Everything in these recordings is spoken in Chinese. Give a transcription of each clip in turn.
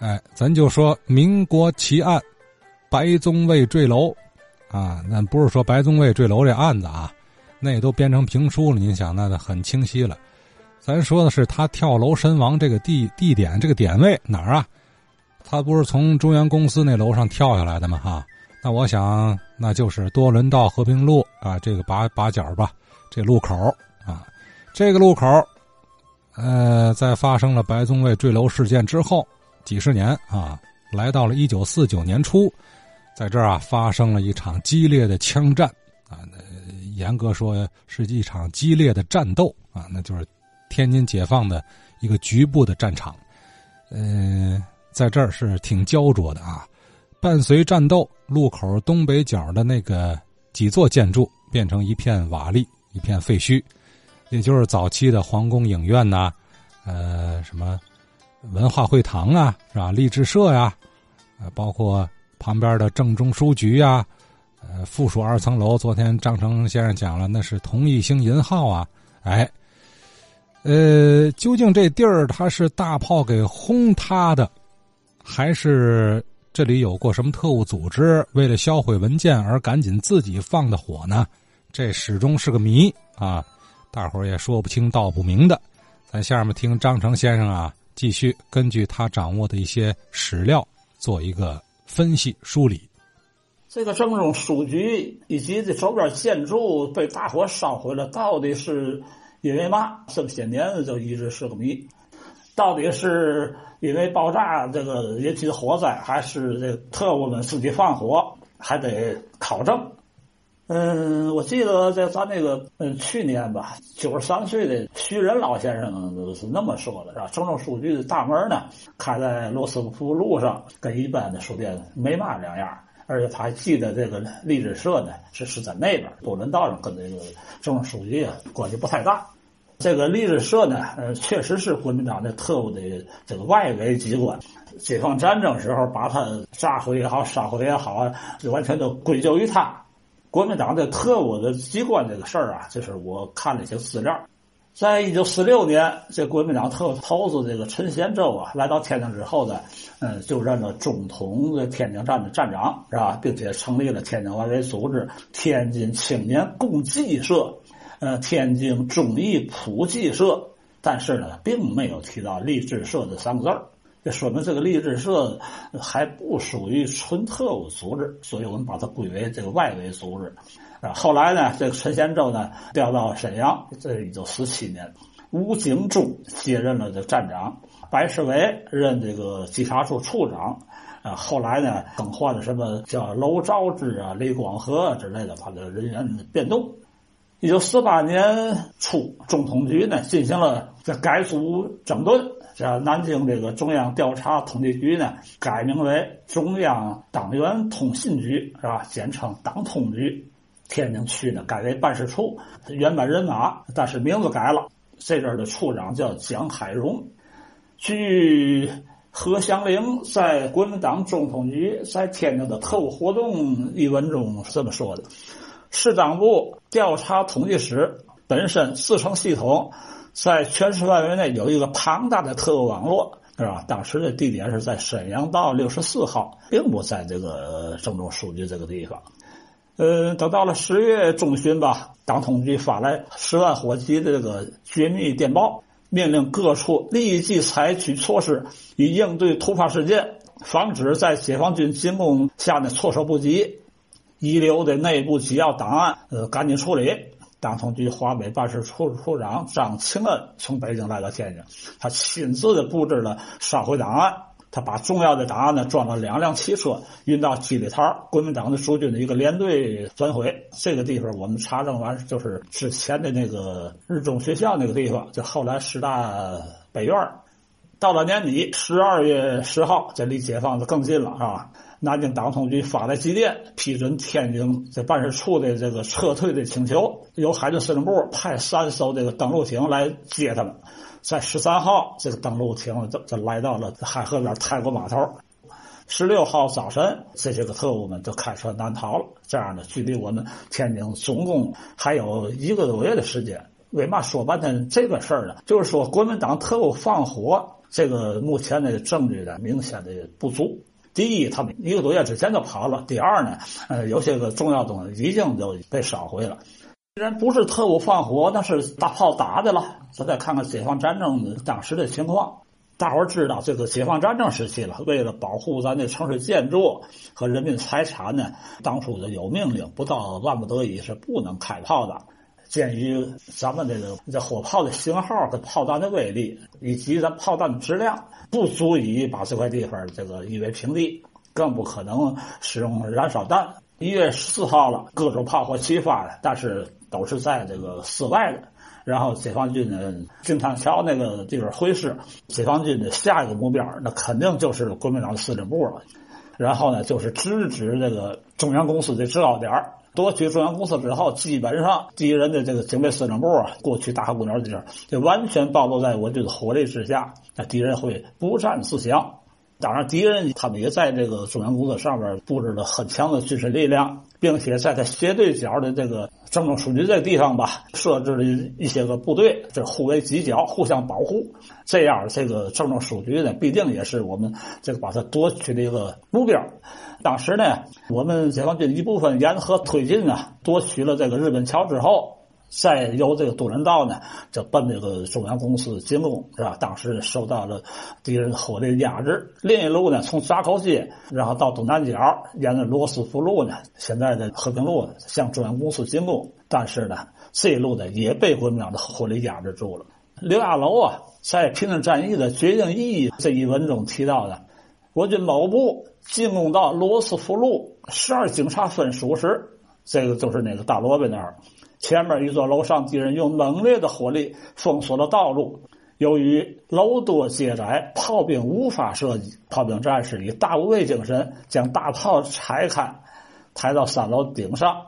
哎，咱就说民国奇案，白宗卫坠楼，啊，那不是说白宗卫坠楼这案子啊，那都编成评书了。您想，那很清晰了。咱说的是他跳楼身亡这个地地点，这个点位哪儿啊？他不是从中原公司那楼上跳下来的吗？哈，那我想那就是多伦道和平路啊，这个把把角吧，这路口啊，这个路口，呃，在发生了白宗卫坠楼事件之后几十年啊，来到了一九四九年初，在这儿啊发生了一场激烈的枪战啊，严格说是一场激烈的战斗啊，那就是天津解放的一个局部的战场，嗯。在这儿是挺焦灼的啊！伴随战斗，路口东北角的那个几座建筑变成一片瓦砾、一片废墟，也就是早期的皇宫影院呐，呃，什么文化会堂啊，是吧？励志社呀，呃，包括旁边的正中书局呀，呃，附属二层楼，昨天张成先生讲了，那是同一星银号啊，哎，呃，究竟这地儿它是大炮给轰塌的？还是这里有过什么特务组织为了销毁文件而赶紧自己放的火呢？这始终是个谜啊！大伙儿也说不清道不明的。咱下面听张成先生啊，继续根据他掌握的一些史料做一个分析梳理。这个正中书局以及这周边建筑被大火烧毁了，到底是因为嘛？这么些年就一直是个谜。到底是因为爆炸这个引起的火灾，还是这特务们自己放火，还得考证。嗯，我记得在咱那个嗯去年吧，九十三岁的徐仁老先生是那么说的，是吧？郑州书局的大门呢开在罗斯福路上，跟一般的书店没嘛两样。而且他还记得这个励志社呢是是在那边多伦道上，跟这个郑州书局啊关系不太大。这个励志社呢，呃，确实是国民党的特务的这个外围机关。解放战争时候把它炸毁也好，烧毁也好啊，完全都归咎于他。国民党的特务的机关这个事儿啊，就是我看了一些资料，在一九四六年，这国民党特务头子这个陈贤洲啊，来到天津之后呢，嗯，就任了中统的天津站的站长，是吧？并且成立了天津外围组织——天津青年共济社。呃，天津忠义普济社，但是呢，并没有提到励志社这三个字儿，这说明这个励志社还不属于纯特务组织，所以我们把它归为这个外围组织。啊，后来呢，这个陈贤洲呢调到沈阳，这一九四七年，吴景忠接任了这站长，白世伟任这个稽查处处长，啊，后来呢更换了什么叫娄兆之啊、李广和之类的，他的人员变动。一九四八年初，中统局呢进行了这改组整顿，这南京这个中央调查统计局呢改名为中央党员通信局，是吧？简称党通局。天津区呢改为办事处，原班人马，但是名字改了。这阵的处长叫蒋海荣。据何祥林在国民党中统局在天津的特务活动一文中这么说的。市党部调查统计室本身自成系统，在全市范围内有一个庞大的特务网络，是吧？当时的地点是在沈阳道六十四号，并不在这个郑州书记这个地方。呃，等到了十月中旬吧，党统局发来十万火急的这个绝密电报，命令各处立即采取措施，以应对突发事件，防止在解放军进攻下呢措手不及。遗留的内部机要档案，呃，赶紧处理。党统局华北办事处处长张庆恩从北京来到天津，他亲自的布置了烧毁档案。他把重要的档案呢装了两辆汽车，运到七里台国民党的驻军的一个连队转回。这个地方我们查证完，就是之前的那个日中学校那个地方，就后来师大北院。到了年底，十二月十号，这离解放就更近了，是吧？南京党统局发来急电，批准天津这办事处的这个撤退的请求，由海军司令部派三艘这个登陆艇来接他们。在十三号，这个登陆艇就就来到了海河边泰国码头。十六号早晨，这些个特务们就开车南逃了。这样呢，距离我们天津总共还有一个多月的时间。为嘛说半天这个事儿呢？就是说，国民党特务放火。这个目前的证据呢，明显的不足。第一，他们一个多月之前就跑了；第二呢，呃，有些个重要东西已经都被烧毁了。既然不是特务放火，那是大炮打的了。咱再看看解放战争的当时的情况，大伙儿知道，这个解放战争时期了，为了保护咱的城市建筑和人民财产呢，当初的有命令，不到万不得已是不能开炮的。鉴于咱们这个这火炮的型号和炮弹的威力，以及咱炮弹的质量，不足以把这块地方这个夷为平地，更不可能使用燃烧弹。一月十四号了，各种炮火齐发了，但是都是在这个室外的。然后解放军的金滩桥那个地方会师，解放军的下一个目标，那肯定就是国民党的司令部了。然后呢，就是直指这个中央公司的制高点夺取中央公司之后，基本上敌人的这个警备司令部啊，过去大河公园地儿，就完全暴露在我这个火力之下。那敌人会不战自降。当然，敌人他们也在这个中央公司上边布置了很强的军事力量，并且在他斜对角的这个政治书局这个地方吧，设置了一些个部队，这互为犄角，互相保护。这样，这个政治书局呢，必定也是我们这个把它夺取的一个目标。当时呢，我们解放军一部分沿河推进啊，夺取了这个日本桥之后，再由这个东人道呢，就奔这个中央公司进攻，是吧？当时受到了敌人火力压制。另一路呢，从闸口街，然后到东南角，沿着罗斯福路呢，现在的和平路向中央公司进攻。但是呢，这一路呢，也被国民党的火力压制住了。刘亚楼啊，在《平定战役的决定意义》这一文中提到的，国军某部。进攻到罗斯福路十二警察分署时，这个就是那个大萝卜那儿，前面一座楼上，敌人用猛烈的火力封锁了道路。由于楼多街窄，炮兵无法射击，炮兵战士以大无畏精神将大炮拆开，抬到三楼顶上，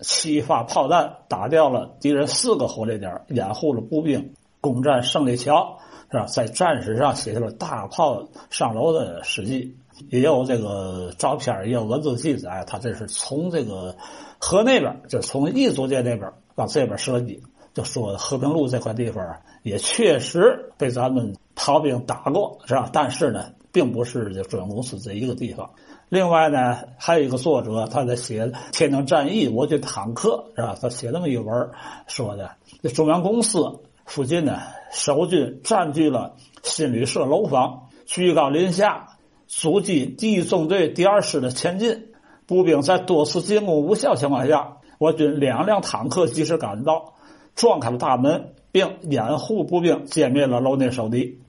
七发炮弹打掉了敌人四个火力点，掩护了步兵攻占胜利桥，是吧？在战史上写下了大炮上楼的事迹。也有这个照片，也有文字记载。他这是从这个河那边，就从一租界那边往这边射击，就说和平路这块地方也确实被咱们逃兵打过，是吧？但是呢，并不是这中央公司这一个地方。另外呢，还有一个作者，他在写天津战役，我军坦克，是吧？他写那么一文说的，这中央公司附近呢，守军占据了新旅社楼房，居高临下。阻击第一纵队第二师的前进，步兵在多次进攻无效情况下，我军两辆坦克及时赶到，撞开了大门，并掩护步兵歼灭了楼内守敌。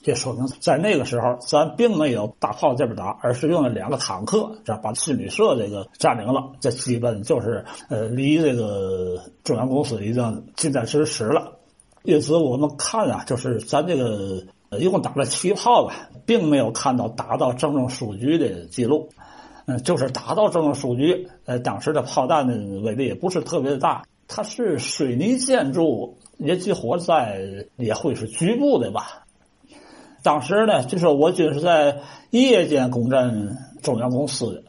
这说明在那个时候，咱并没有大炮这边打，而是用了两个坦克，这把新旅社这个占领了。这基本就是呃，离这个中央公司已经近在咫尺了。因此，我们看啊，就是咱这个。一共打了七炮吧，并没有看到打到政治书局的记录。嗯，就是打到政治书局，呃，当时的炮弹的威力也不是特别的大。它是水泥建筑，野鸡火灾也会是局部的吧。当时呢，就是我军是在夜间攻占中央公司的。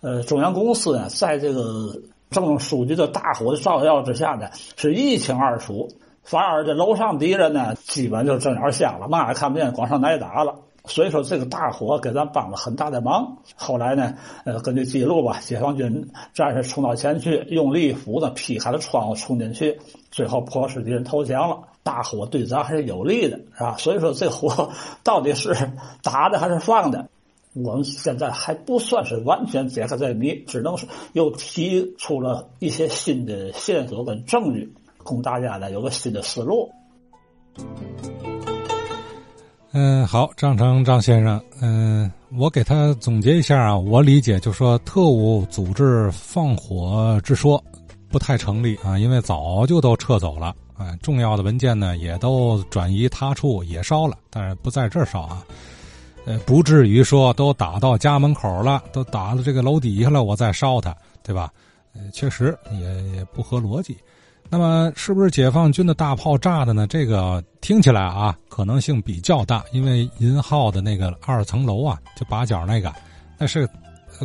呃，中央公司呢，在这个政治书局的大火的照耀之下呢，是一清二楚。反而这楼上敌人呢，基本就睁眼瞎了，嘛也看不见，光上挨打了。所以说这个大火给咱帮了很大的忙。后来呢，呃，根据记录吧，解放军战士冲到前去，用力斧子劈开了窗户冲进去，最后迫使敌人投降了。大火对咱还是有利的，是吧？所以说这火 到底是打的还是放的，我们现在还不算是完全解开这谜，只能是又提出了一些新的线索跟证据。供大家呢有个新的思路。嗯，好，张成张先生，嗯，我给他总结一下啊，我理解就说特务组织放火之说不太成立啊，因为早就都撤走了，哎，重要的文件呢也都转移他处也烧了，但是不在这儿烧啊，呃，不至于说都打到家门口了，都打到这个楼底下了，我再烧它，对吧？呃，确实也也不合逻辑。那么是不是解放军的大炮炸的呢？这个听起来啊，可能性比较大，因为银号的那个二层楼啊，就八角那个，那是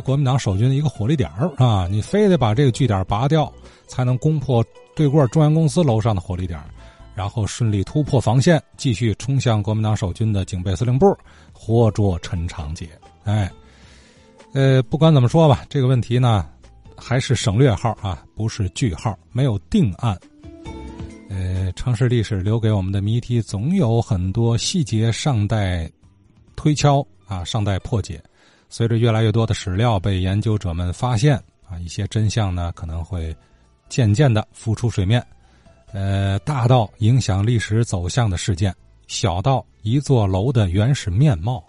国民党守军的一个火力点啊，你非得把这个据点拔掉，才能攻破对过中央公司楼上的火力点然后顺利突破防线，继续冲向国民党守军的警备司令部，活捉陈长捷。哎，呃，不管怎么说吧，这个问题呢，还是省略号啊，不是句号，没有定案。呃，城市历史留给我们的谜题，总有很多细节尚待推敲啊，尚待破解。随着越来越多的史料被研究者们发现啊，一些真相呢可能会渐渐的浮出水面。呃，大到影响历史走向的事件，小到一座楼的原始面貌。